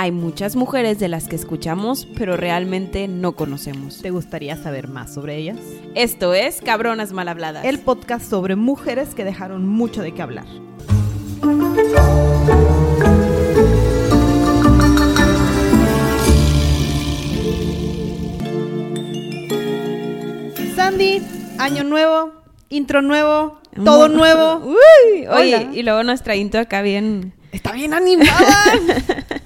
Hay muchas mujeres de las que escuchamos, pero realmente no conocemos. ¿Te gustaría saber más sobre ellas? Esto es Cabronas Mal Habladas. El podcast sobre mujeres que dejaron mucho de qué hablar. Sandy, año nuevo, intro nuevo, todo nuevo. Uy, oye, Hola. y luego nuestra intro acá bien... Está bien animada.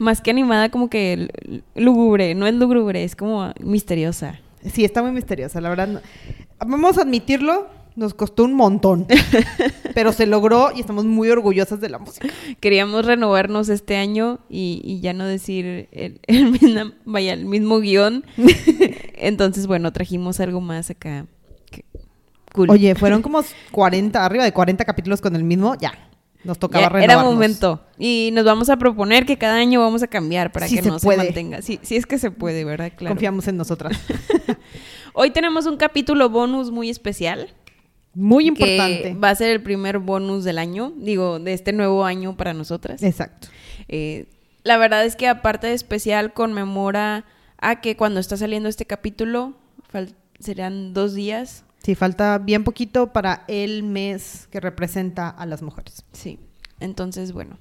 Más que animada, como que lúgubre. No es lúgubre, es como misteriosa. sí, está muy misteriosa, la verdad. no- Vamos a admitirlo, nos costó un montón, pero se logró y estamos muy orgullosas de la música. Queríamos renovarnos este año y, y ya no decir el, el misma- vaya, el mismo guion. Entonces, bueno, trajimos algo más acá. Cool. Oye, fueron como 40, arriba de 40 capítulos con el mismo, ya. Nos tocaba Ya renovarnos. era momento. Y nos vamos a proponer que cada año vamos a cambiar para Sí que se no puede. se mantenga. Sí, sí es que se puede, ¿verdad? Claro. Confiamos en nosotras. Hoy tenemos un capítulo bonus muy especial. Muy Que importante. va a ser el primer bonus del año, digo, de este nuevo año para nosotras. Exacto. Eh, la verdad es que aparte de especial conmemora a que cuando está saliendo este capítulo, serán dos días. Sí, falta bien poquito para el mes que representa a las mujeres. Sí. Entonces, bueno,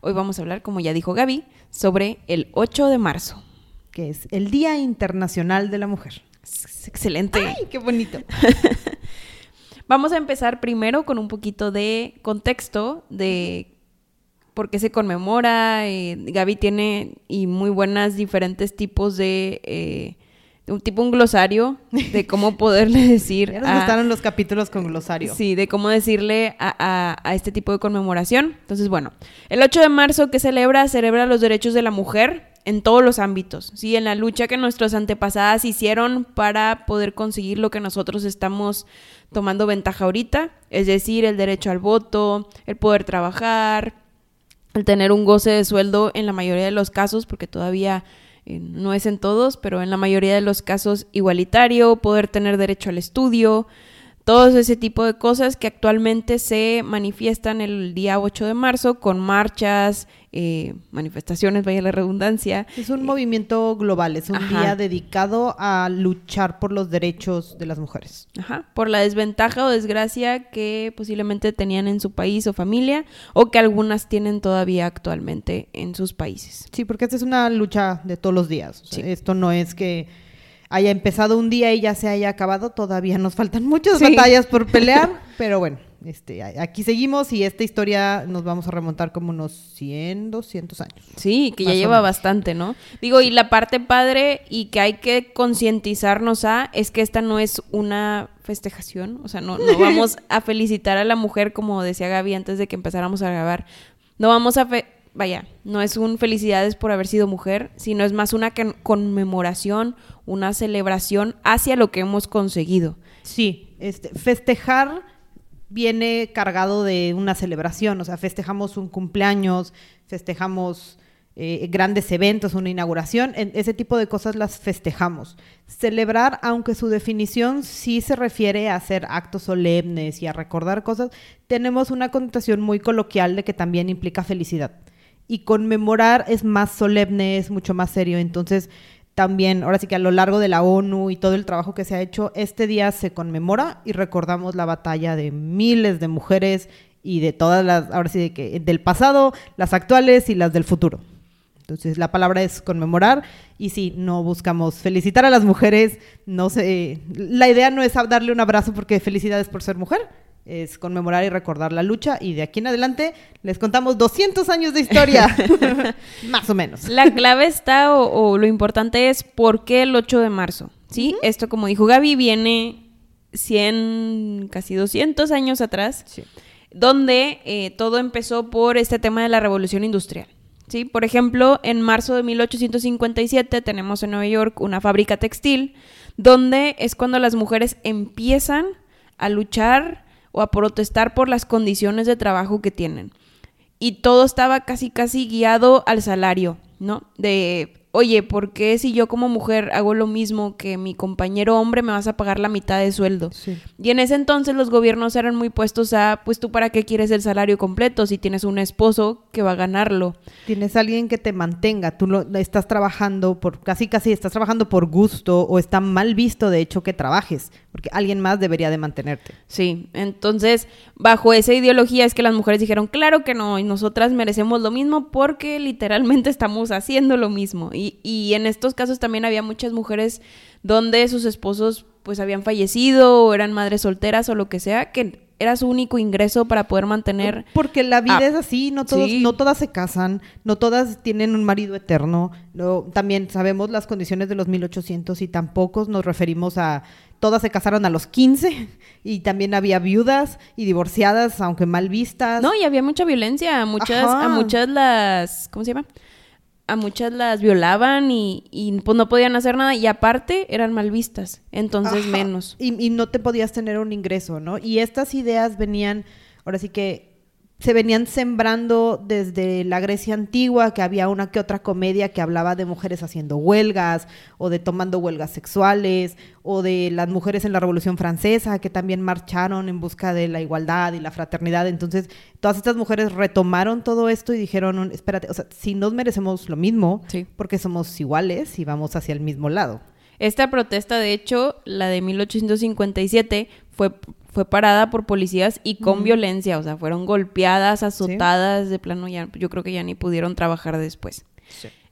hoy vamos a hablar, como ya dijo Gaby, sobre el 8 de marzo. que es el Día Internacional de la Mujer. Es excelente. ¡Ay, qué bonito! Vamos a empezar primero con un poquito de contexto de por qué se conmemora. Eh, Gaby tiene y muy buenas diferentes tipos de... eh, de un tipo un glosario de cómo poderle decir Ya nos a- gustaron los capítulos con glosario. Sí, de cómo decirle a, a- a este tipo de conmemoración. Entonces, bueno, el 8 de marzo que celebra, celebra los derechos de la mujer en todos los ámbitos, ¿sí? En la lucha que nuestras antepasadas hicieron para poder conseguir lo que nosotros estamos tomando ventaja ahorita, es decir, el derecho al voto, el poder trabajar, el tener un goce de sueldo en la mayoría de los casos, porque todavía no es en todos, pero en la mayoría de los casos igualitario, poder tener derecho al estudio, todo ese tipo de cosas que actualmente se manifiestan el día 8 de marzo con marchas, eh, manifestaciones, vaya la redundancia. Es un movimiento global, es un Ajá. día dedicado a luchar por los derechos de las mujeres. Ajá, por la desventaja o desgracia que posiblemente tenían en su país o familia o que algunas tienen todavía actualmente en sus países. Sí, porque esta es una lucha de todos los días. O sea, Sí. Esto no es que haya empezado un día y ya se haya acabado. Todavía nos faltan muchas Sí. batallas por pelear, pero bueno, este, aquí seguimos y esta historia nos vamos a remontar como unos 100, 200 años. Sí, que ya lleva bastante, ¿no? Digo, y la parte padre y que hay que concientizarnos a es que esta no es una festejación, o sea, no, no vamos a felicitar a la mujer como decía Gaby antes de que empezáramos a grabar. No vamos a fe- vaya, no es un felicidades por haber sido mujer, sino es más una conmemoración, una celebración hacia lo que hemos conseguido. Sí, este, festejar viene cargado de una celebración, o sea, festejamos un cumpleaños, festejamos eh, grandes eventos, una inauguración, ese tipo de cosas las festejamos. Celebrar, aunque su definición sí se refiere a hacer actos solemnes y a recordar cosas, tenemos una connotación muy coloquial de que también implica felicidad. Y conmemorar es más solemne, es mucho más serio, entonces también, ahora sí que a lo largo de la ONU y todo el trabajo que se ha hecho, este día se conmemora y recordamos la batalla de miles de mujeres y de todas las, ahora sí de que del pasado, las actuales y las del futuro. Entonces la palabra es conmemorar y sí, no buscamos felicitar a las mujeres, no sé, la idea no es darle un abrazo porque felicidades por ser mujer, es conmemorar y recordar la lucha y de aquí en adelante les contamos 200 años de historia, más o menos. La clave está, o, o lo importante es, ¿por qué el 8 de marzo? ¿Sí? Esto, como dijo Gaby, viene 100, casi 200 años atrás, Sí. donde eh, todo empezó por este tema de la revolución industrial. ¿Sí? Por ejemplo, en marzo de 1857 tenemos en Nueva York una fábrica textil, donde es cuando las mujeres empiezan a luchar o a protestar por las condiciones de trabajo que tienen y todo estaba casi casi guiado al salario, ¿no? De oye, ¿por qué si yo como mujer hago lo mismo que mi compañero hombre me vas a pagar la mitad de sueldo? Sí. Y en ese entonces los gobiernos eran muy puestos a, pues tú para qué quieres el salario completo si tienes un esposo que va a ganarlo. Tienes alguien que te mantenga, tú lo, estás trabajando por, casi casi estás trabajando por gusto o está mal visto de hecho que trabajes, porque alguien más debería de mantenerte. Sí, entonces bajo esa ideología es que las mujeres dijeron, claro que no, y nosotras merecemos lo mismo porque literalmente estamos haciendo lo mismo. Y, en estos casos también había muchas mujeres donde sus esposos pues habían fallecido o eran madres solteras o lo que sea, que era su único ingreso para poder mantener. Porque la vida es así, no todos, no todas se casan, no todas tienen un marido eterno. No, también sabemos las condiciones de los 1800 y tampoco nos referimos a todas se casaron a los 15 y también había viudas y divorciadas, aunque mal vistas. No, y había mucha violencia, muchas a muchas las ¿cómo se llama? A muchas las violaban y, y, pues no podían hacer nada y aparte eran mal vistas, entonces menos. Y, y, no te podías tener un ingreso, ¿no? Y estas ideas venían, ahora sí que se venían sembrando desde la Grecia antigua, que había una que otra comedia que hablaba de mujeres haciendo huelgas o de tomando huelgas sexuales o de las mujeres en la Revolución Francesa que también marcharon en busca de la igualdad y la fraternidad. Entonces, todas estas mujeres retomaron todo esto y dijeron, espérate, o sea, si nos merecemos lo mismo, porque somos iguales y vamos hacia el mismo lado. Esta protesta, de hecho, la de 1857, fue fue parada por policías y con violencia, o sea, fueron golpeadas, azotadas, de plano ya, yo creo que ya ni pudieron trabajar después.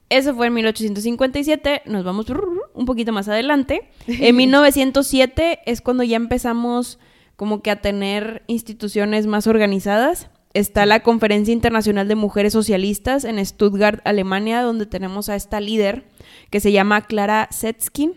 Eso fue en 1857, nos vamos un poquito más adelante. En 1907 es cuando ya empezamos como que a tener instituciones más organizadas. Está la Conferencia Internacional de Mujeres Socialistas en Stuttgart, Alemania, donde tenemos a esta líder que se llama Clara Setskin.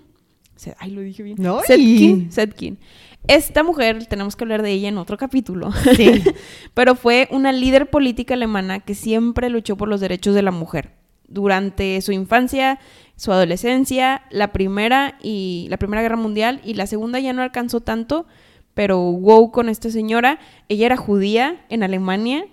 Ay, lo dije bien. No, Setkin. Setkin. Esta mujer, tenemos que hablar de ella en otro capítulo, sí. pero fue una líder política alemana que siempre luchó por los derechos de la mujer. Durante su infancia, su adolescencia, la primera y la primera guerra mundial y la segunda ya no alcanzó tanto, pero wow con esta señora. Ella era judía en Alemania,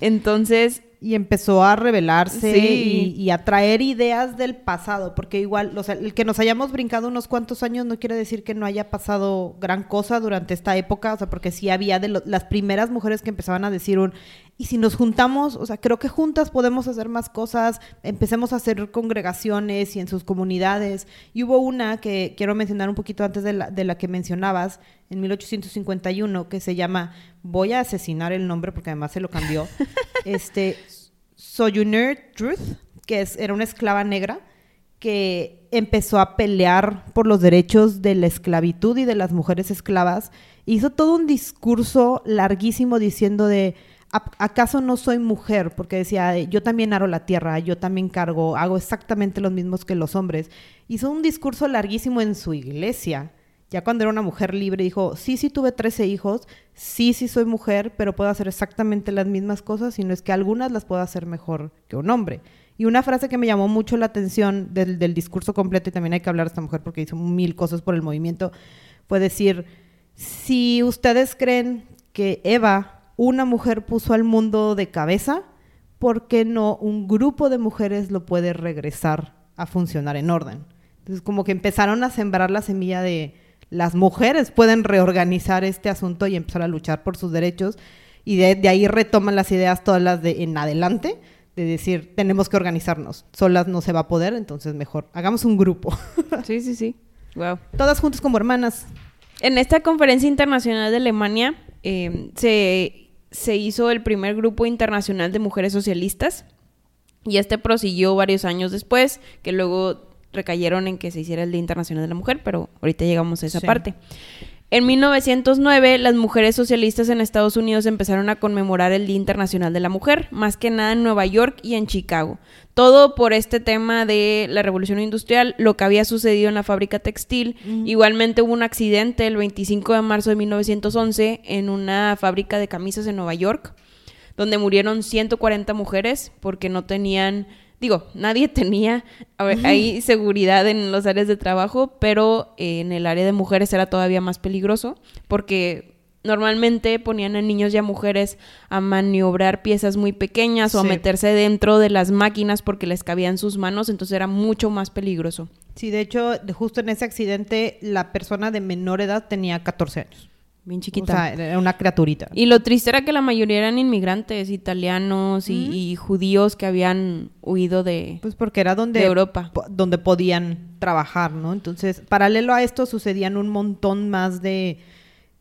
entonces y empezó a revelarse y, a traer ideas del pasado, porque igual, o sea, el que nos hayamos brincado unos cuantos años no quiere decir que no haya pasado gran cosa durante esta época, o sea, porque sí había de las primeras mujeres que empezaban a decir un, y si nos juntamos, o sea, creo que juntas podemos hacer más cosas, empecemos a hacer congregaciones y en sus comunidades. Y hubo una que quiero mencionar un poquito antes de la, de la que mencionabas, en 1851, que se llama, voy a asesinar el nombre porque además se lo cambió, este, Sojourner Truth, que era una esclava negra que empezó a pelear por los derechos de la esclavitud y de las mujeres esclavas. Hizo todo un discurso larguísimo diciendo de ¿acaso no soy mujer? Porque decía, yo también aro la tierra, yo también cargo, hago exactamente los mismos que los hombres. Hizo un discurso larguísimo en su iglesia. Ya cuando era una mujer libre dijo, sí, sí tuve 13 hijos, sí, sí soy mujer, pero puedo hacer exactamente las mismas cosas, sino es que algunas las puedo hacer mejor que un hombre. Y una frase que me llamó mucho la atención del, discurso completo, y también hay que hablar de esta mujer porque hizo mil cosas por el movimiento, fue decir, si ustedes creen que Eva una mujer puso al mundo de cabeza, ¿por qué no un grupo de mujeres lo puede regresar a funcionar en orden? Entonces, como que empezaron a sembrar la semilla de las mujeres pueden reorganizar este asunto y empezar a luchar por sus derechos. Y de, ahí retoman las ideas todas las de en adelante, de decir, tenemos que organizarnos. Solas no se va a poder, entonces mejor, hagamos un grupo. Sí, sí, sí. Wow. Todas juntas como hermanas. En esta conferencia internacional de Alemania eh, se se hizo el primer grupo internacional de mujeres socialistas y este prosiguió varios años después, que luego recayeron en que se hiciera el Día Internacional de la Mujer, pero ahorita llegamos a esa parte. En 1909, las mujeres socialistas en Estados Unidos empezaron a conmemorar el Día Internacional de la Mujer, más que nada en Nueva York y en Chicago. Todo por este tema de la revolución industrial, lo que había sucedido en la fábrica textil. Igualmente hubo un accidente el 25 de marzo de 1911 en una fábrica de camisas en Nueva York, donde murieron 140 mujeres porque no tenían digo, nadie tenía ahí seguridad en los áreas de trabajo, pero en el área de mujeres era todavía más peligroso porque normalmente ponían a niños y a mujeres a maniobrar piezas muy pequeñas o a meterse dentro de las máquinas porque les cabían sus manos, entonces era mucho más peligroso. Sí, de hecho, justo en ese accidente, la persona de menor edad tenía 14 años. Bien O chiquita. sea, era una criaturita. Y lo triste era que la mayoría eran inmigrantes, italianos y, y judíos que habían huido de, Pues porque era donde, de Europa. donde podían trabajar, ¿no? Entonces, paralelo a esto sucedían un montón más de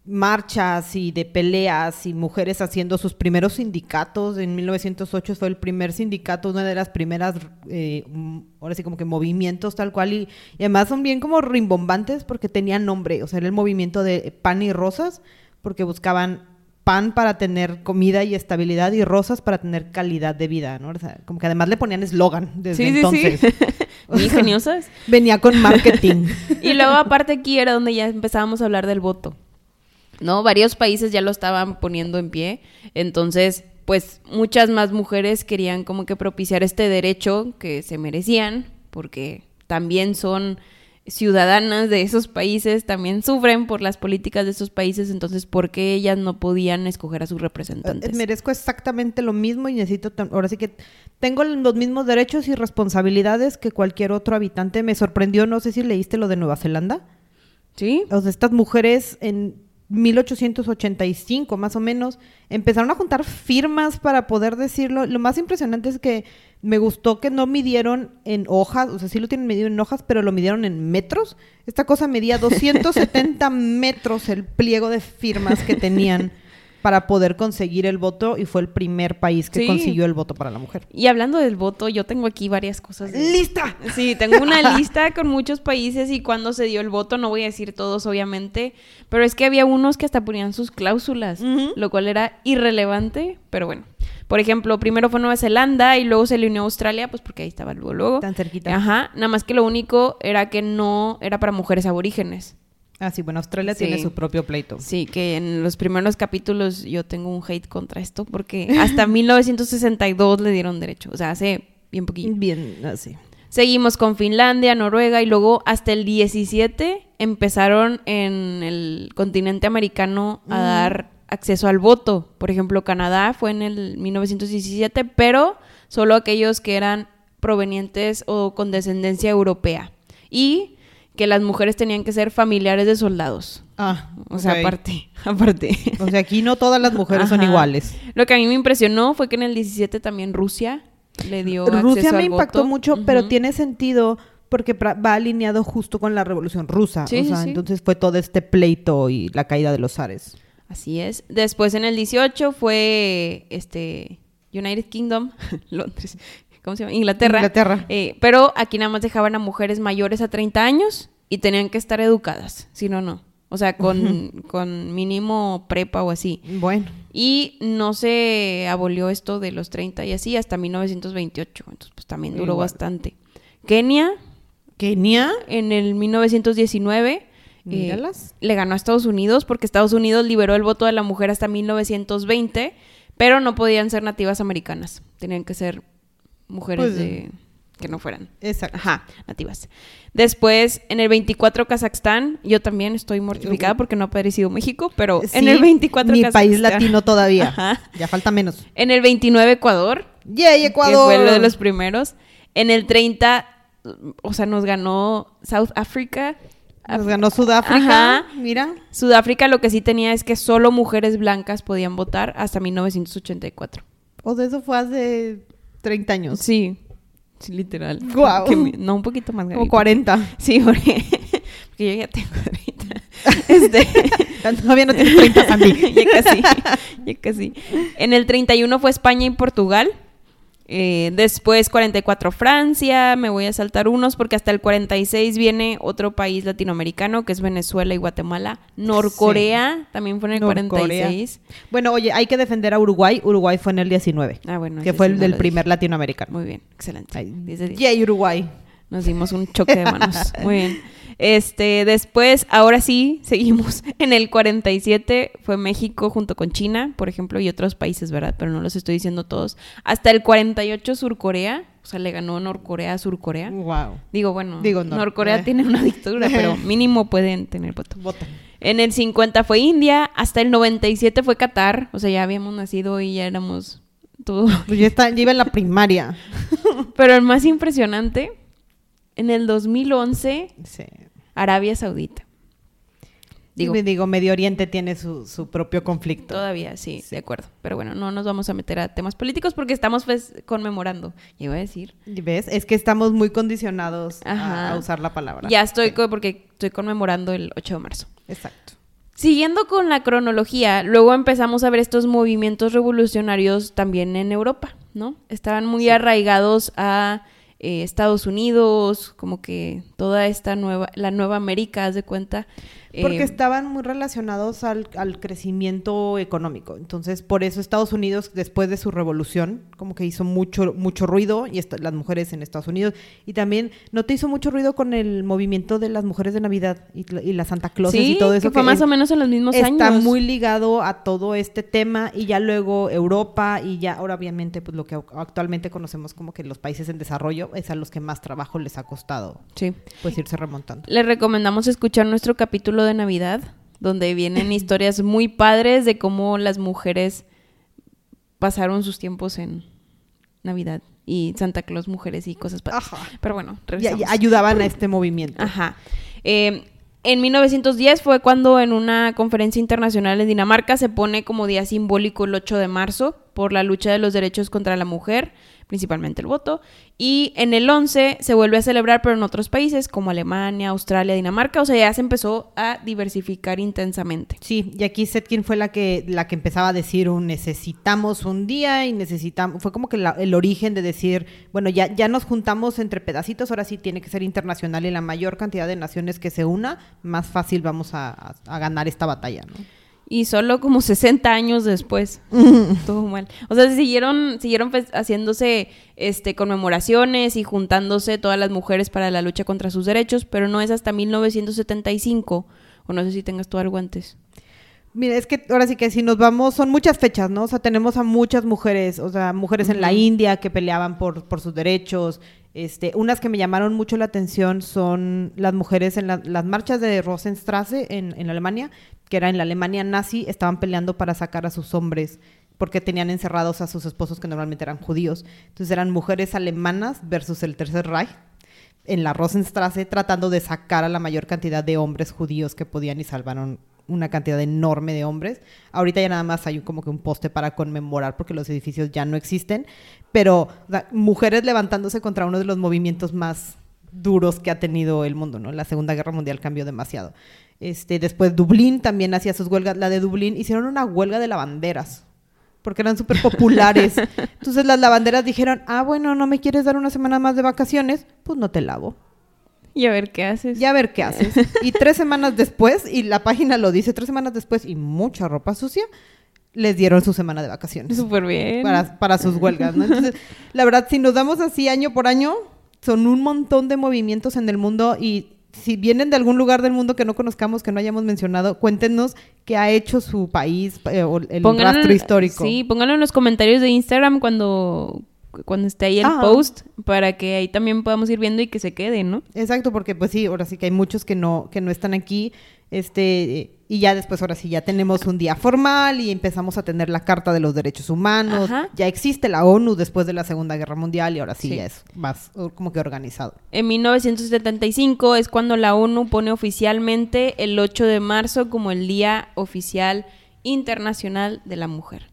marchas y de peleas y mujeres haciendo sus primeros sindicatos. En 1908 fue el primer sindicato, una de las primeras, eh, mm, ahora sí como que movimientos tal cual. Y, y además son bien como rimbombantes porque tenían nombre. O sea, era el movimiento de pan y rosas porque buscaban pan para tener comida y estabilidad y rosas para tener calidad de vida, ¿no? O sea, como que además le ponían eslogan desde Sí, sí, entonces. sí. Muy ingeniosas. Venía con marketing. Y luego aparte aquí era donde ya empezábamos a hablar del voto. ¿No? Varios países ya lo estaban poniendo en pie. Entonces, pues muchas más mujeres querían como que propiciar este derecho que se merecían, porque también son ciudadanas de esos países, también sufren por las políticas de esos países, entonces, ¿por qué ellas no podían escoger a sus representantes? Eh, Merezco exactamente lo mismo y necesito, ahora sí que tengo los mismos derechos y responsabilidades que cualquier otro habitante. Me sorprendió, no sé si leíste lo de Nueva Zelanda. ¿Sí? O sea, estas mujeres en 1885 más o menos empezaron a juntar firmas para poder decirlo. Lo más impresionante es que me gustó que no midieron en hojas, o sea, sí lo tienen medido en hojas, pero lo midieron en metros. Esta cosa medía 270 metros el pliego de firmas que tenían para poder conseguir el voto y fue el primer país que Sí. consiguió el voto para la mujer. Y hablando del voto, yo tengo aquí varias cosas. de- ¡Lista! Sí, tengo una lista con muchos países y cuándo se dio el voto, no voy a decir todos obviamente, pero es que había unos que hasta ponían sus cláusulas, lo cual era irrelevante, pero bueno. Por ejemplo, primero fue Nueva Zelanda y luego se le unió a Australia, pues porque ahí estaba luego luego. Tan cerquita. Ajá, nada más que lo único era que no era para mujeres aborígenes. Ah, sí, bueno, Australia Sí. tiene su propio pleito. Sí, que en los primeros capítulos yo tengo un hate contra esto porque hasta 1962 le dieron derecho, o sea, hace bien poquito. Bien, así. Seguimos con Finlandia, Noruega y luego hasta el 17 empezaron en el continente americano a dar acceso al voto. Por ejemplo, Canadá fue en el 1917, pero solo aquellos que eran provenientes o con descendencia europea. Y que las mujeres tenían que ser familiares de soldados. Ah, O sea, aparte, aparte. O sea, aquí no todas las mujeres son iguales. Lo que a mí me impresionó fue que en el 17 también Rusia le dio Rusia acceso me al impactó voto. mucho, pero Ujú. tiene sentido porque va alineado justo con la Revolución Rusa. Sí, o sea, sí. entonces fue todo este pleito y la caída de los zares. Así es. Después en el 18 fue este United Kingdom, Londres, ¿cómo se llama? Inglaterra. Inglaterra. Eh, pero aquí nada más dejaban a mujeres mayores a 30 años y tenían que estar educadas, si no, no. O sea, con, con mínimo prepa o así. Bueno, Y no se abolió esto de los 30 y así hasta 1928. Entonces, pues también duró Igual. bastante. Kenia, Kenia, en el 1919, eh, le ganó a Estados Unidos porque Estados Unidos liberó el voto de la mujer hasta 1920, pero no podían ser nativas americanas. Tenían que ser mujeres Pues, de que no fueran. exacto. Ajá, nativas. Después, en el 24 Kazajstán, yo también estoy mortificada porque no ha aparecido México, pero en el 24 Ni Kazajstán. país latino todavía. Ajá. Ya falta menos. En el 29 Ecuador, ¡Yay, que Ecuador! fue uno de los primeros. En el 30, o sea, nos ganó South Africa. Nos ganó Sudáfrica. Ajá. Mira. Sudáfrica lo que sí tenía es que solo mujeres blancas podían votar hasta 1984. O de eso fue hace 30 años. Sí, sí, literal. Que me- no, un poquito más Como grande. 40. Sí, porque, porque yo ya tengo ahorita. Este, Todavía no tienes 30, Sandy. ya casi, ya casi. En el 31 fue España y Portugal. Eh, después 44 Francia, me voy a saltar unos porque hasta el 46 viene otro país latinoamericano que es Venezuela y Guatemala. Norcorea también fue en el Norcorea. 46. Bueno, oye, hay que defender a Uruguay. Uruguay fue en el 19. Ah, bueno. que fue sí el no del primer latinoamericano. Muy bien, excelente. Ay, 10 de 10. Yay, Uruguay. Nos dimos un choque de manos. Muy bien. Este, después, ahora sí, seguimos. En el 47 fue México junto con China, por ejemplo, y otros países, ¿verdad? Pero no los estoy diciendo todos. Hasta el 48 Surcorea, o sea, le ganó Norcorea a Surcorea. Wow. Digo, bueno, Digo, no. Norcorea Eh. tiene una dictadura, pero mínimo pueden tener voto. Vota. En el 50 fue India, hasta el 97 fue Qatar, o sea, ya habíamos nacido y ya éramos todo. Pues ya, está, ya iba en la primaria. Pero el más impresionante, en el 2011, Sí. Arabia Saudita. Digo, Medio Oriente tiene su, su propio conflicto. todavía sí, de acuerdo. Pero bueno, no nos vamos a meter a temas políticos porque estamos pues, conmemorando. Iba a decir. ¿Ves? Es que estamos muy condicionados a, usar la palabra. Ya estoy Sí, co- porque estoy conmemorando el 8 de marzo. Exacto. Siguiendo con la cronología, luego empezamos a ver estos movimientos revolucionarios también en Europa, ¿no? Estaban muy arraigados a eh, Estados Unidos, como que toda esta nueva, la nueva América, haz de cuenta. Porque eh, estaban muy relacionados al, al crecimiento económico. Entonces, por eso Estados Unidos, después de su revolución, como que hizo mucho, mucho ruido, y esta- las mujeres en Estados Unidos. Y también, ¿no te hizo mucho ruido con el movimiento de las mujeres de Navidad y, y la Santa Claus sí, y todo eso? que fue más es- o menos en los mismos está años. muy ligado a todo este tema y ya luego Europa y ya ahora obviamente pues lo que actualmente conocemos como que los países en desarrollo es a los que más trabajo les ha costado Sí. pues irse remontando. Les recomendamos escuchar nuestro capítulo de Navidad, donde vienen historias muy padres de cómo las mujeres pasaron sus tiempos en Navidad y Santa Claus, mujeres y cosas padres. Ajá. Pero bueno, ya ayudaban a este movimiento. Ajá. Eh, en 1910 fue cuando en una conferencia internacional en Dinamarca se pone como día simbólico el 8 de marzo por la lucha de los derechos contra la mujer, principalmente el voto. Y en el 11 se vuelve a celebrar, pero en otros países como Alemania, Australia, Dinamarca. O sea, ya se empezó a diversificar intensamente. Sí, y aquí Setkin fue la que la que empezaba a decir un necesitamos un día y necesitamos fue como que la- el origen de decir, bueno, ya ya nos juntamos entre pedacitos, ahora sí tiene que ser internacional y la mayor cantidad de naciones que se una, más fácil vamos a, a- a ganar esta batalla, ¿no? Y solo como 60 años después. Todo mal. O sea, siguieron, siguieron fes- haciéndose este, conmemoraciones y juntándose todas las mujeres para la lucha contra sus derechos, pero no es hasta 1975. O no sé si tengas tú algo antes. Mira, es que ahora sí que si nos vamos, son muchas fechas, ¿no? O sea, tenemos a muchas mujeres, o sea, mujeres en la. India que peleaban por, por sus derechos. Este, unas que me llamaron mucho la atención son las mujeres en la- las marchas de Rosenstrasse en, en Alemania, que era en la Alemania nazi, estaban peleando para sacar a sus hombres porque tenían encerrados a sus esposos que normalmente eran judíos. Entonces eran mujeres alemanas versus el Tercer Reich en la Rosenstrasse tratando de sacar a la mayor cantidad de hombres judíos que podían y salvaron una cantidad enorme de hombres. Ahorita ya nada más hay como que un poste para conmemorar porque los edificios ya no existen, pero o sea, mujeres levantándose contra uno de los movimientos más duros que ha tenido el mundo, ¿no? La Segunda Guerra Mundial cambió demasiado. Este, después Dublín también hacía sus huelgas, la de Dublín hicieron una huelga de lavanderas porque eran súper populares. Entonces las lavanderas dijeron, ah, bueno, no me quieres dar una semana más de vacaciones, pues no te lavo. Y a ver qué haces. Ya a ver qué haces. Y tres semanas después, y la página lo dice, tres semanas después, y mucha ropa sucia, les dieron su semana de vacaciones Súper bien. para, para sus huelgas, ¿no? Entonces, la verdad, si nos damos así año por año, son un montón de movimientos en el mundo y si vienen de algún lugar del mundo que no conozcamos, que no hayamos mencionado, cuéntenos qué ha hecho su país eh, o el rastro histórico. Sí, pónganlo en los comentarios de Instagram cuando, cuando esté ahí el post, para que ahí también podamos ir viendo y que se quede, ¿no? Exacto, porque pues sí, ahora sí que hay muchos que no, que no están aquí, este, y ya después ahora sí ya tenemos un día formal y empezamos a tener la Carta de los Derechos Humanos, Ajá. ya existe la ONU después de la Segunda Guerra Mundial y ahora sí, Sí. ya es más como que organizado. En 1975 es cuando la ONU pone oficialmente el 8 de marzo como el Día Oficial Internacional de la Mujer.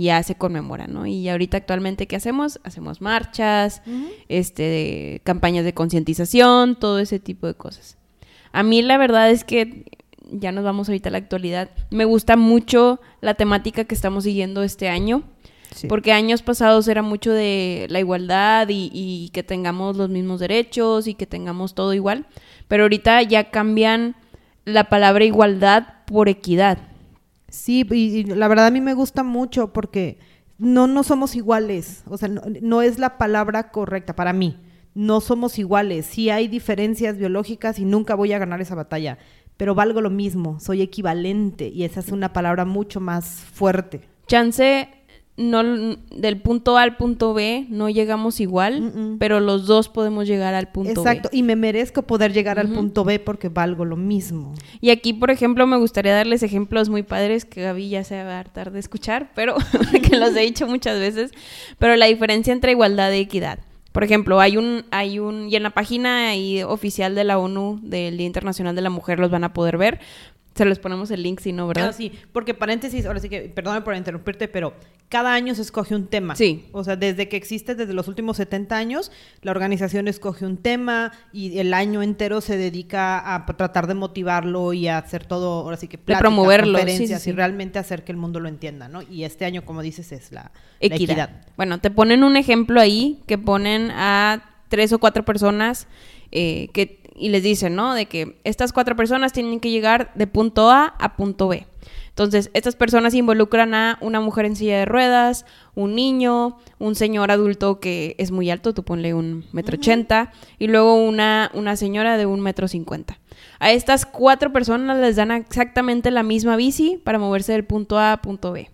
Ya se conmemora, ¿no? Y ahorita actualmente, ¿qué hacemos? Hacemos marchas, este, de- campañas de concientización, todo ese tipo de cosas. A mí la verdad es que, ya nos vamos ahorita a la actualidad, me gusta mucho la temática que estamos siguiendo este año. Sí. Porque años pasados era mucho de la igualdad y, y que tengamos los mismos derechos y que tengamos todo igual. Pero ahorita ya cambian la palabra igualdad por equidad. Sí, y, la verdad a mí me gusta mucho porque no, no somos iguales. O sea, no, no es la palabra correcta para mí. No somos iguales. Sí hay diferencias biológicas y nunca voy a ganar esa batalla. Pero valgo lo mismo. Soy equivalente. Y esa es una palabra mucho más fuerte. Chance, no del punto A al punto B no llegamos igual, Mm, mm. pero los dos podemos llegar al punto Exacto, B. y me merezco poder llegar al punto B porque valgo lo mismo. Y aquí, por ejemplo, me gustaría darles ejemplos muy padres que Gaby ya se va a hartar de escuchar, pero que los he dicho muchas veces, pero la diferencia entre igualdad y equidad. Por ejemplo, hay un, hay un, y en la página ahí oficial de la ONU del Día Internacional de la Mujer los van a poder ver. Se los ponemos el link, si no, ¿verdad? Ah, sí, porque paréntesis, ahora sí que, perdóname por interrumpirte, pero cada año se escoge un tema. Sí. O sea, desde que existe, desde los últimos 70 años, la organización escoge un tema y el año entero se dedica a tratar de motivarlo y a hacer todo, ahora sí que pláticas, promoverlo, sí, conferencias sí, sí. y realmente hacer que el mundo lo entienda, ¿no? Y este año, como dices, es la, equidad. Bueno, te ponen un ejemplo ahí que ponen a tres o cuatro personas eh, que, y les dicen, ¿no? De que estas cuatro personas tienen que llegar de punto A a punto B. Entonces, estas personas involucran a una mujer en silla de ruedas, un niño, un señor adulto que es muy alto, tú ponle un metro ochenta, y luego una, una señora de un metro cincuenta. A estas cuatro personas les dan exactamente la misma bici para moverse del punto A a punto B.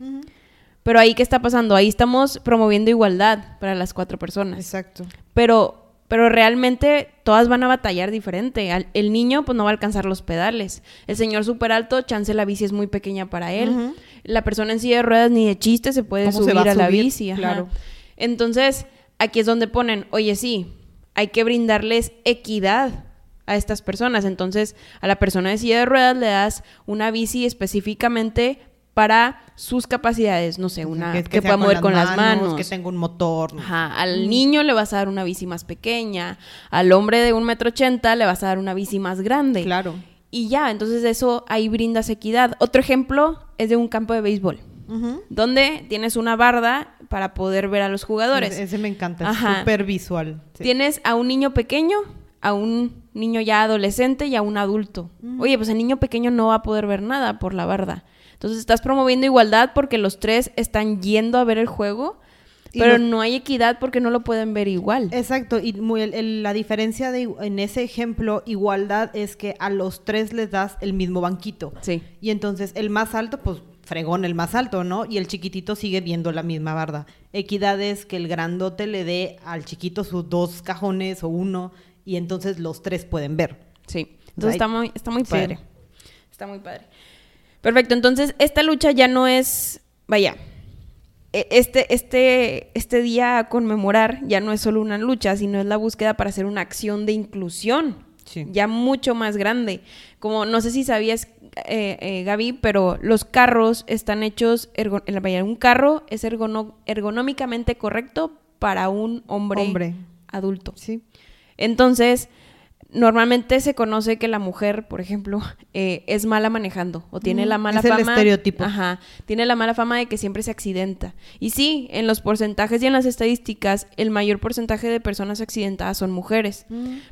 Pero ahí, ¿qué está pasando? Ahí estamos promoviendo igualdad para las cuatro personas. Exacto. Pero, pero realmente todas van a batallar diferente. El niño, pues no va a alcanzar los pedales. El señor súper alto, chance la bici es muy pequeña para él. La persona en silla de ruedas ni de chiste se puede ¿Cómo se subir a a, la subir? bici. ajá. Claro. Entonces, aquí es donde ponen, oye, sí, hay que brindarles equidad a estas personas. Entonces, a la persona de silla de ruedas le das una bici específicamente para sus capacidades, no sé, una que, pueda mover con las manos. Que tenga un motor. Ajá, al niño le vas a dar una bici más pequeña, al hombre de un metro ochenta le vas a dar una bici más grande. Claro. Y ya, entonces eso ahí brindas equidad. Otro ejemplo es de un campo de béisbol, donde tienes una barda para poder ver a los jugadores. Ese, me encanta, es súper visual. Sí. Tienes a un niño pequeño, a un niño ya adolescente y a un adulto. Oye, pues el niño pequeño no va a poder ver nada por la barda. Entonces estás promoviendo igualdad porque los tres están yendo a ver el juego, pero no hay equidad porque no lo pueden ver igual. Exacto, y muy- el- el- la diferencia de, en ese ejemplo, igualdad, es que a los tres les das el mismo banquito. Sí. Y entonces el más alto, pues fregón el más alto, ¿no? Y el chiquitito sigue viendo la misma barda. Equidad es que el grandote le dé al chiquito sus dos cajones o uno, y entonces los tres pueden ver. Sí. Entonces Right. está muy, está muy Sí. padre. Está muy padre. Perfecto. Entonces, esta lucha ya no es. Vaya. e- Este, este, este día a conmemorar ya no es solo una lucha, sino es la búsqueda para hacer una acción de inclusión. Sí. Ya mucho más grande. Como no sé si sabías, eh, eh, Gaby, pero los carros están hechos. ergo- eh, vaya, un carro es ergono- ergonómicamente correcto para un hombre, Hombre. adulto. Sí. Entonces, normalmente se conoce que la mujer, por ejemplo, eh, es mala manejando o tiene Mm, la mala es el fama. estereotipo. Ajá, tiene la mala fama de que siempre se accidenta. Y sí, en los porcentajes y en las estadísticas, el mayor porcentaje de personas accidentadas son mujeres.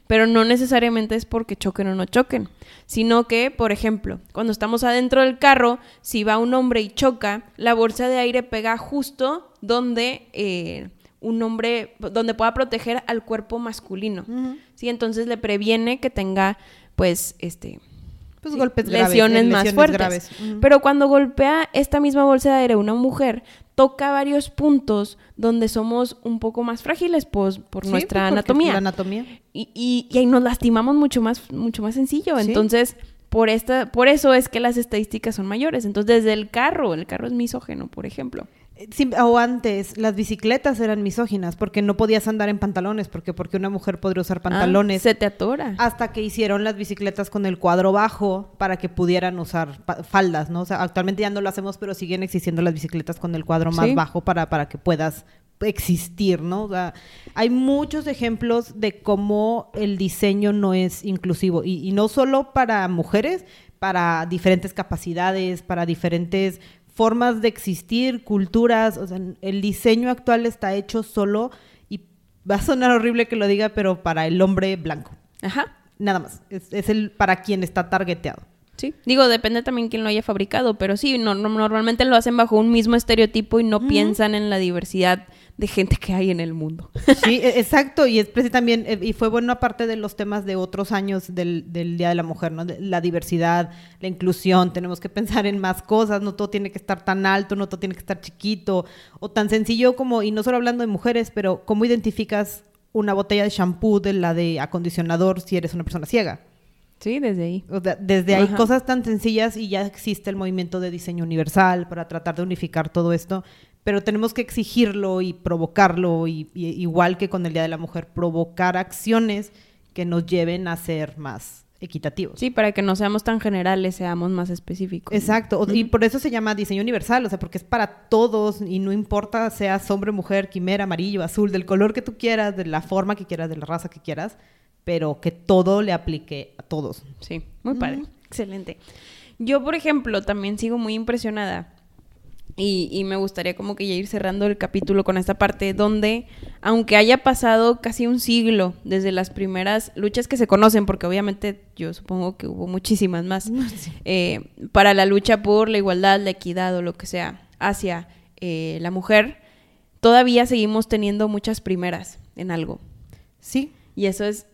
Pero no necesariamente es porque choquen o no choquen, sino que, por ejemplo, cuando estamos adentro del carro, si va un hombre y choca, la bolsa de aire pega justo donde eh, un hombre, donde pueda proteger al cuerpo masculino. Sí, entonces le previene que tenga, pues, este, Pues golpes lesiones más lesiones fuertes. graves. Pero cuando golpea esta misma bolsa de aire una mujer, toca varios puntos donde somos un poco más frágiles pues, por Sí, nuestra pues, porque anatomía. La anatomía. Y, y- y ahí nos lastimamos mucho más, mucho más sencillo. Sí. Entonces, por esta, por eso es que las estadísticas son mayores. Entonces, desde el carro, el carro es misógeno, por ejemplo. O antes, las bicicletas eran misóginas porque no podías andar en pantalones, porque porque una mujer podría usar pantalones. Ah, se te atora. Hasta que hicieron las bicicletas con el cuadro bajo para que pudieran usar faldas, ¿no? O sea, actualmente ya no lo hacemos, pero siguen existiendo las bicicletas con el cuadro más Sí. bajo para, para que puedas existir, ¿no? O sea, hay muchos ejemplos de cómo el diseño no es inclusivo y, y no solo para mujeres, para diferentes capacidades, para diferentes formas de existir, culturas, o sea, el diseño actual está hecho solo y va a sonar horrible que lo diga, pero para el hombre blanco. Ajá. Nada más. Es, es el para quien está targeteado. Sí, digo, depende también quién lo haya fabricado, pero sí, no, no- normalmente lo hacen bajo un mismo estereotipo y no piensan en la diversidad de gente que hay en el mundo. Sí, e- exacto, y es también, eh, y fue bueno aparte de los temas de otros años del, del Día de la Mujer, ¿no? La diversidad, la inclusión, tenemos que pensar en más cosas, no todo tiene que estar tan alto, no todo tiene que estar chiquito, o tan sencillo como, y no solo hablando de mujeres, pero cómo identificas una botella de shampoo de la de acondicionador si eres una persona ciega. Sí, desde ahí. O sea, desde ahí Ajá. cosas tan sencillas y ya existe el movimiento de diseño universal para tratar de unificar todo esto, pero tenemos que exigirlo y provocarlo, y, y- igual que con el Día de la Mujer, provocar acciones que nos lleven a ser más equitativos. Sí, para que no seamos tan generales, seamos más específicos. Exacto, y por eso se llama diseño universal, o sea, porque es para todos y no importa seas hombre, mujer, quimera, amarillo, azul, del color que tú quieras, de la forma que quieras, de la raza que quieras, pero que todo le aplique a todos. Sí, muy padre. Excelente. Yo, por ejemplo, también sigo muy impresionada. Y, y me gustaría como que ya ir cerrando el capítulo con esta parte donde, aunque haya pasado casi un siglo desde las primeras luchas que se conocen, porque obviamente yo supongo que hubo muchísimas más, eh, para la lucha por la igualdad, la equidad o lo que sea hacia eh, la mujer, todavía seguimos teniendo muchas primeras en algo. Sí, Y eso es,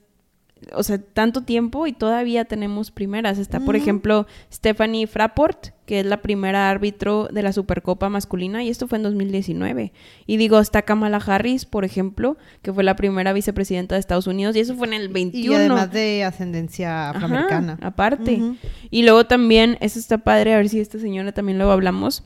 o sea, tanto tiempo y todavía tenemos primeras. Está, por ejemplo, Stephanie Fraport, que es la primera árbitro de la Supercopa masculina, y esto fue en 2019. Y digo, está Kamala Harris, por ejemplo, que fue la primera vicepresidenta de Estados Unidos, y eso fue en el 21. Y además de ascendencia Ajá, afroamericana. aparte. Y luego también, eso está padre, a ver si esta señora también luego hablamos.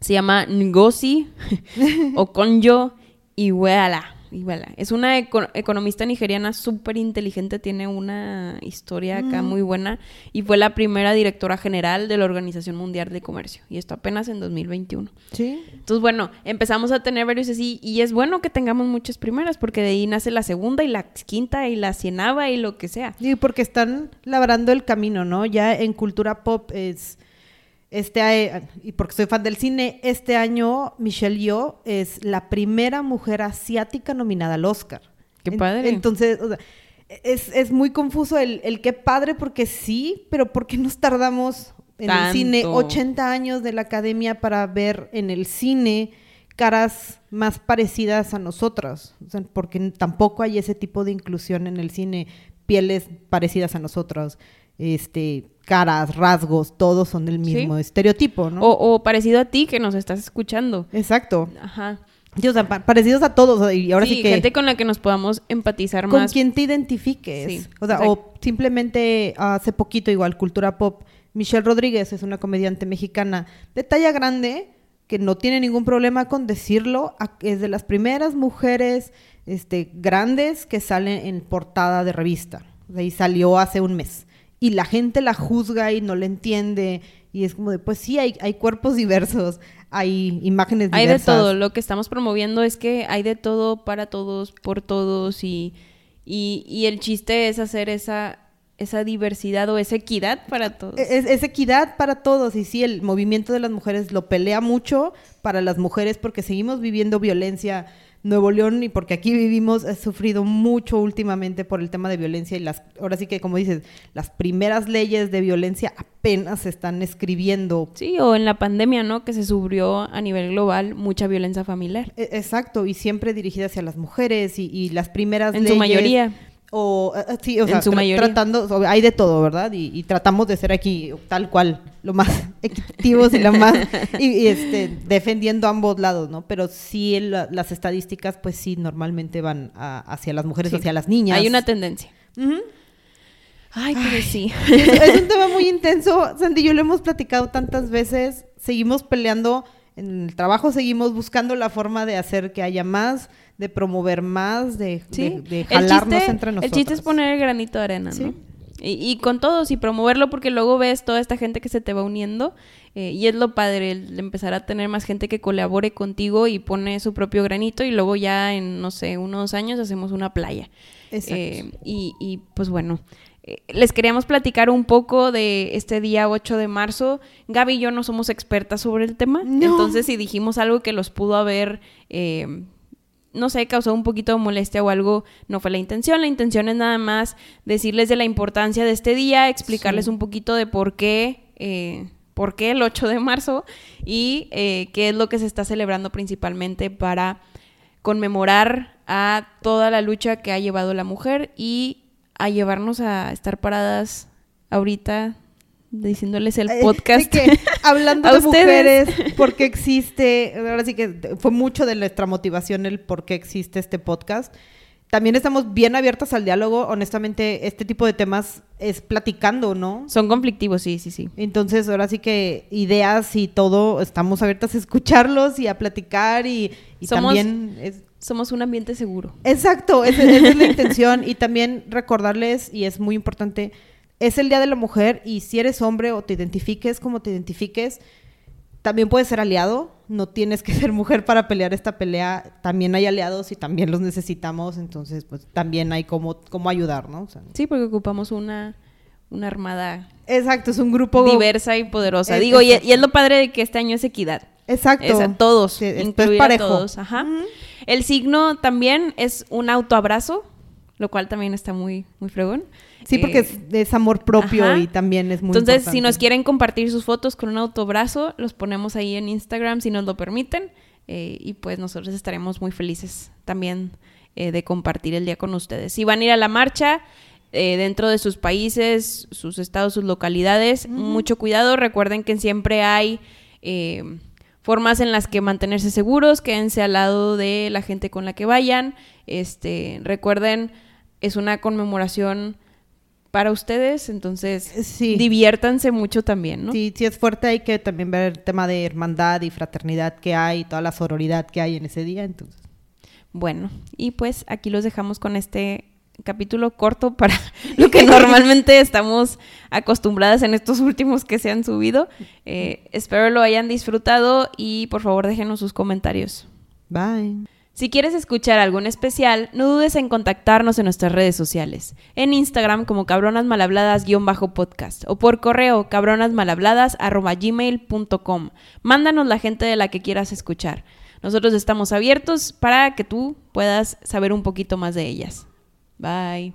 Se llama Ngozi Okonjo Iweala. Iweala. Es una eco- economista nigeriana súper inteligente, tiene una historia acá muy buena y fue la primera directora general de la Organización Mundial de Comercio. Y esto apenas en 2021. Sí. Entonces, bueno, empezamos a tener varios así y es bueno que tengamos muchas primeras porque de ahí nace la segunda y la quinta y la cienava y lo que sea. Sí, porque están labrando el camino, ¿no? Ya en cultura pop es este y porque soy fan del cine, este año Michelle Yeoh es la primera mujer asiática nominada al Oscar. Qué padre. entonces, o sea, es, es muy confuso el, el qué padre porque sí, pero ¿por qué nos tardamos en el cine Tanto. 80 años de la academia para ver en el cine caras más parecidas a nosotras? O sea, porque tampoco hay ese tipo de inclusión en el cine, pieles parecidas a nosotros, este, caras, rasgos, todos son del mismo estereotipo, ¿no? O, o parecido a ti que nos estás escuchando. Exacto. Ajá. O sea, pa- parecidos a todos, y ahora sí, sí, que gente con la que nos podamos empatizar con más. quien te identifiques. Sí, o sea, exacto. o simplemente hace poquito, igual, cultura pop, Michelle Rodríguez es una comediante mexicana de talla grande que no tiene ningún problema con decirlo, es de las primeras mujeres este, grandes que salen en portada de revista. Sea, y salió hace un mes. Y la gente la juzga y no la entiende. Y es como de, pues sí, hay, hay cuerpos diversos, hay imágenes Hay de diversas. todo. Lo que estamos promoviendo es que hay de todo para todos, por todos y, y, y el chiste es hacer esa, esa diversidad o esa equidad para todos. Es, es equidad para todos y sí, el movimiento de las mujeres lo pelea mucho para las mujeres porque seguimos viviendo violencia. Nuevo León y porque aquí vivimos ha sufrido mucho últimamente por el tema de violencia y las ahora sí que como dices las primeras leyes de violencia apenas se están escribiendo Sí, o en la pandemia, ¿no? Que se subió a nivel global mucha violencia familiar. E- Exacto, y siempre dirigida hacia las mujeres y, y las primeras En su leyes- mayoría. O, eh, eh, sí, o En sea, su tra- mayoría. tratando, hay de todo, ¿verdad? Y, y tratamos de ser aquí tal cual, lo más equitativos y lo más, y, y, este, defendiendo ambos lados, ¿no? Pero sí el- las estadísticas, pues sí, normalmente van a- hacia las mujeres, Sí. hacia las niñas. Hay una tendencia. Ay, pero sí. es, es un tema muy intenso, Sandy, yo lo hemos platicado tantas veces, seguimos peleando en el trabajo, seguimos buscando la forma de hacer que haya más, de promover más, de, Sí. de, de jalarnos chiste- entre nosotros. El chiste es poner el granito de arena, Sí. ¿no? Y, y con todos y promoverlo porque luego ves toda esta gente que se te va uniendo eh, y es lo padre el empezar a tener más gente que colabore contigo y pone su propio granito y luego ya en, no sé, unos años hacemos una playa. Exacto. Eh, y, y, pues bueno, eh, les queríamos platicar un poco de este día 8 de marzo. Gaby y yo no somos expertas sobre el tema, No. entonces si dijimos algo que los pudo haber... eh, no sé, causó un poquito de molestia o algo, no fue la intención. La intención es nada más decirles de la importancia de este día, explicarles un poquito de por qué, eh, por qué el 8 de marzo y eh, qué es lo que se está celebrando principalmente para conmemorar a toda la lucha que ha llevado la mujer y a llevarnos a estar paradas ahorita diciéndoles el Eh, podcast. de que, hablando de ustedes. mujeres, por qué existe, ahora sí que fue mucho de nuestra motivación el por qué existe este podcast. También estamos bien abiertas al diálogo. Honestamente, este tipo de temas es platicando, ¿no? Son conflictivos, sí, sí, sí. Entonces, ahora sí que ideas y todo, estamos abiertas a escucharlos y a platicar y, y Somos- también... es- Somos un ambiente seguro. Exacto, esa, esa es la intención. Y también recordarles, y es muy importante, es el Día de la Mujer y si eres hombre o te identifiques como te identifiques, también puedes ser aliado. No tienes que ser mujer para pelear esta pelea. También hay aliados y también los necesitamos. Entonces, pues también hay cómo, cómo ayudar, ¿no? O sea, Sí, porque ocupamos una, una armada exacto, es un grupo... diversa y poderosa. Es- Digo, y, y es lo padre de que este año es equidad. Exacto. Es a todos, Sí, es a todos. Ajá. El signo también es un autoabrazo, lo cual también está muy, muy fregón. Sí, porque Eh, es, es amor propio ajá. y también es muy Entonces, importante. si nos quieren compartir sus fotos con un autobrazo, los ponemos ahí en Instagram si nos lo permiten. eh, y pues nosotros estaremos muy felices también eh, de compartir el día con ustedes. Si van a ir a la marcha eh, dentro de sus países, sus estados, sus localidades, mucho cuidado. Recuerden que siempre hay eh, formas en las que mantenerse seguros, quédense al lado de la gente con la que vayan. Este, recuerden, es una conmemoración para ustedes, entonces Sí. diviértanse mucho también, ¿no? Sí, sí es fuerte, hay que también ver el tema de hermandad y fraternidad que hay, toda la sororidad que hay en ese día, entonces. Bueno, y pues aquí los dejamos con este capítulo corto para lo que normalmente estamos acostumbradas en estos últimos que se han subido. Eh, espero lo hayan disfrutado y por favor déjenos sus comentarios. Bye. Si quieres escuchar algo en especial, no dudes en contactarnos en nuestras redes sociales. En Instagram como cabronasmalhabladas-podcast o por correo cabronasmalhabladas.gmail.com. Mándanos la gente de la que quieras escuchar. Nosotros estamos abiertos para que tú puedas saber un poquito más de ellas. Bye.